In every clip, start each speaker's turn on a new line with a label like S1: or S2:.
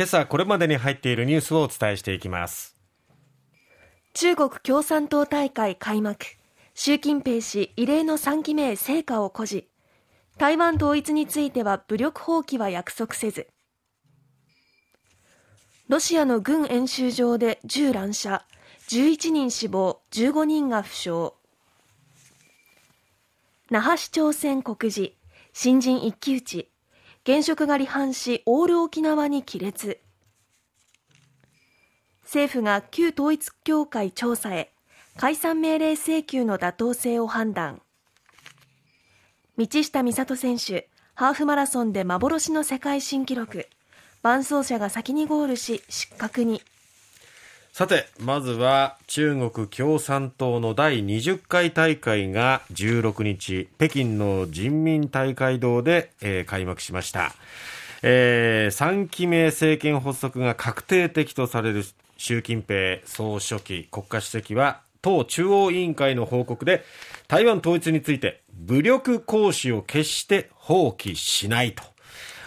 S1: 今朝これまでに入っているニュースをお伝えしていきます。
S2: 中国共産党大会開幕。習近平氏異例の3期目へ成果を誇示。台湾統一については武力放棄は約束せず。ロシアの軍演習場で銃乱射。11人死亡。15人が負傷。那覇市長選告示。新人一騎打ち。現職が離反しオール沖縄に亀裂。政府が旧統一教会調査へ解散命令請求の妥当性を判断。道下美里選手ハーフマラソンで幻の世界新記録。伴走者が先にゴールし失格に。
S1: さて、まずは中国共産党の第20回大会が16日、北京の人民大会堂で、えー、開幕しました。えー、3期目政権発足が確定的とされる習近平総書記、国家主席は党中央委員会の報告で台湾統一について武力行使を決して放棄しないと、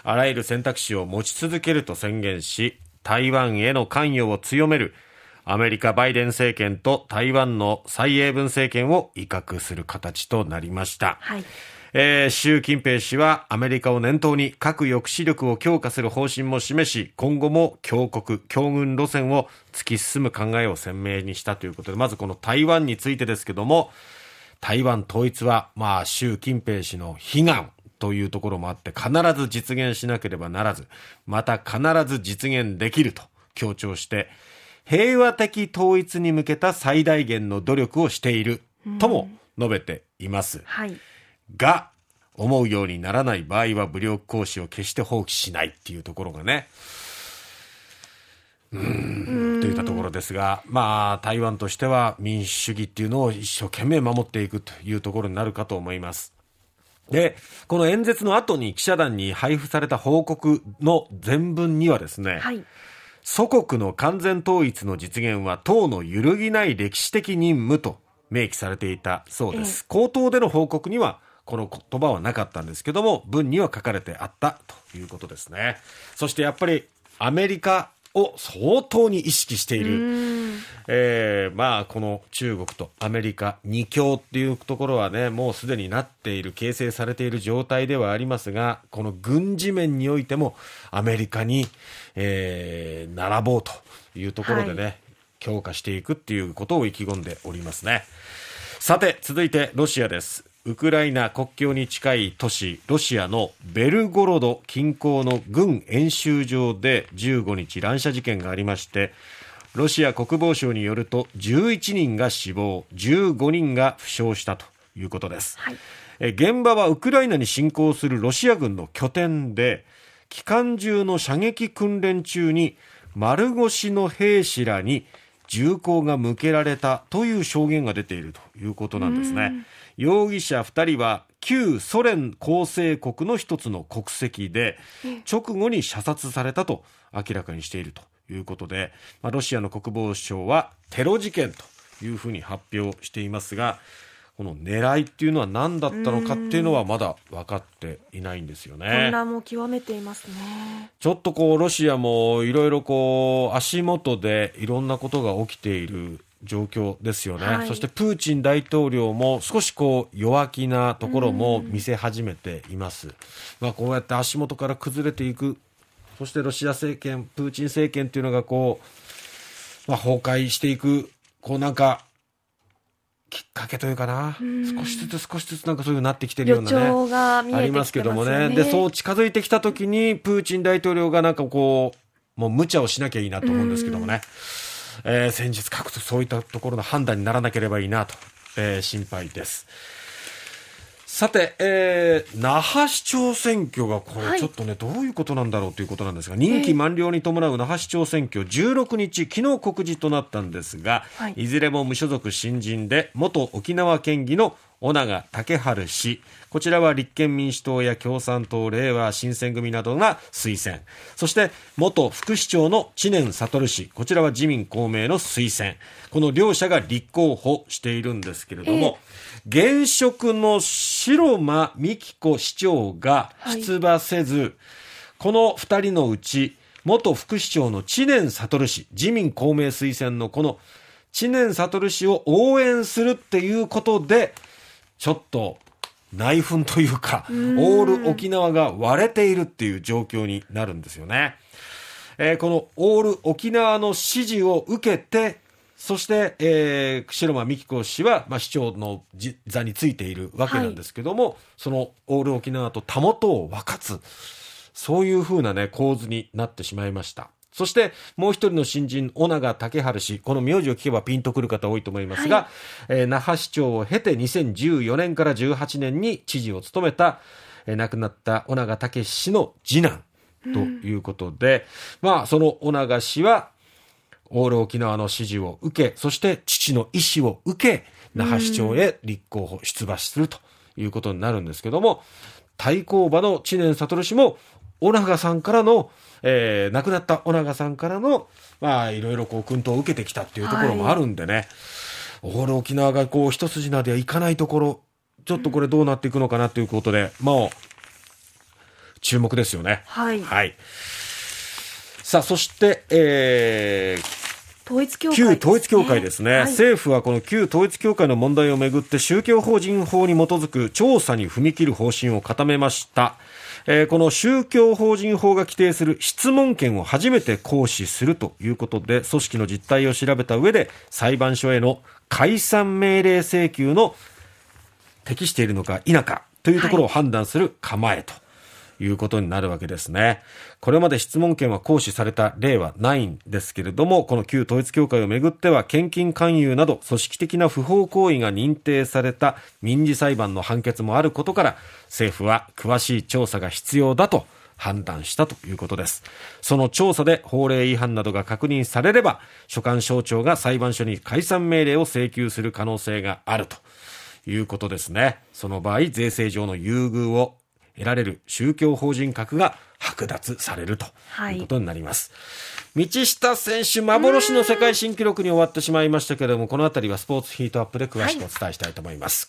S1: あらゆる選択肢を持ち続けると宣言し、台湾への関与を強めるアメリカバイデン政権と台湾の蔡英文政権を威嚇する形となりました。はいえー、習近平氏はアメリカを念頭に核抑止力を強化する方針も示し、今後も強国、強軍路線を突き進む考えを鮮明にしたということで、まずこの台湾についてですけども、台湾統一は、まあ、習近平氏の悲願というところもあって、必ず実現しなければならず、また必ず実現できると強調して、平和的統一に向けた最大限の努力をしている。とも述べています。はい、が、思うようにならない場合は武力行使を決して放棄しないっていうところがね、うん、といったところですが、まあ、台湾としては民主主義っていうのを一生懸命守っていくというところになるかと思います。で、この演説の後に記者団に配布された報告の全文にはですね、はい祖国の完全統一の実現は党の揺るぎない歴史的任務と明記されていたそうです。口頭での報告にはこの言葉はなかったんですけども、文には書かれてあったということですね。そしてやっぱりアメリカを相当に意識している、えー、まあこの中国とアメリカ二強っていうところはねもうすでになっている形成されている状態ではありますがこの軍事面においてもアメリカに、えー、並ぼうというところでね、はい、強化していくっていうことを意気込んでおりますね。さて続いてロシアですウクライナ国境に近い都市ロシアのベルゴロド近郊の軍演習場で15日乱射事件がありましてロシア国防省によると11人が死亡15人が負傷したということです、はい、え現場はウクライナに侵攻するロシア軍の拠点で機関銃の射撃訓練中に丸腰の兵士らに銃口が向けられたという証言が出ているということなんですね。容疑者2人は旧ソ連構成国の一つの国籍で直後に射殺されたと明らかにしているということで、まあ、ロシアの国防省はテロ事件というふうに発表していますがこの狙いっていうのは何だったのかっていうのはまだ分かっていないんですよね。
S2: 混乱も極めていますね。
S1: ちょっとこうロシアもいろいろこう足元でいろんなことが起きている状況ですよね、はい、そしてプーチン大統領も少しこう弱気なところも見せ始めています、まあ、こうやって足元から崩れていく。そしてロシア政権プーチン政権というのがこう、まあ、崩壊していく。こうなんかきっかけというかな、少しずつ少しずつなんかそういうなってきてるようなね、ありますけどもね。で、そう近づいてきたときに、プーチン大統領がなんかこう、もう無茶をしなきゃいいなと思うんですけどもね。えー、先日書くとそういったところの判断にならなければいいなと、えー、心配です。さて、えー、那覇市長選挙がこれちょっとね、はい、どういうことなんだろうということなんですが、任期満了に伴う那覇市長選挙16日、昨日告示となったんですが、はい、いずれも無所属新人で、元沖縄県議の尾長竹春氏、こちらは立憲民主党や共産党、令和新選組などが推薦。そして、元副市長の知念悟氏、こちらは自民公明の推薦。この両者が立候補しているんですけれども、現職の白間美希子市長が出馬せず、はい、この2人のうち、元副市長の知念悟氏、自民公明推薦のこの知念悟氏を応援するっていうことで、ちょっと内紛というか、オール沖縄が割れているっていう状況になるんですよね。えー、このオール沖縄の支持を受けて、そして、えー、白間美紀子氏は、まあ、市長の座についているわけなんですけども、はい、そのオール沖縄とたもとを分かつ、そういうふうなね、構図になってしまいました。そして、もう一人の新人、尾長武春氏。この名字を聞けばピンとくる方多いと思いますが、はい、えー、那覇市長を経て2014年から18年に知事を務めた、えー、亡くなった尾長武氏の次男ということで、うん、まあ、その尾長氏は、オール沖縄の支持を受け、そして父の意思を受け、那覇市長へ立候補、出馬するということになるんですけども、対抗馬の知念悟氏も、尾長さんからの、えー、亡くなった尾長さんからの、まあ、いろいろこう、訓導を受けてきたっていうところもあるんでね、はい、オール沖縄がこう、一筋縄ではいかないところ、ちょっとこれどうなっていくのかなということで、まあ、注目ですよね。
S2: はい。
S1: はい。さあ、そして、えー、
S2: 統一教会、
S1: 旧統一教会ですね、はい、政府はこの旧統一教会の問題をめぐって宗教法人法に基づく調査に踏み切る方針を固めました。えー、この宗教法人法が規定する質問権を初めて行使するということで、組織の実態を調べた上で、裁判所への解散命令請求の適しているのか否かというところを判断する構えと。いうことになるわけですね。これまで質問権は行使された例はないんですけれども、この旧統一教会をめぐっては、献金勧誘など組織的な不法行為が認定された民事裁判の判決もあることから、政府は詳しい調査が必要だと判断したということです。その調査で法令違反などが確認されれば、所管省庁が裁判所に解散命令を請求する可能性があるということですね。その場合、税制上の優遇を得られる宗教法人格が剥奪されるということになります。はい、道下選手、幻の世界新記録に終わってしまいましたけれども、このあたりはスポーツヒートアップで詳しくお伝えしたいと思います。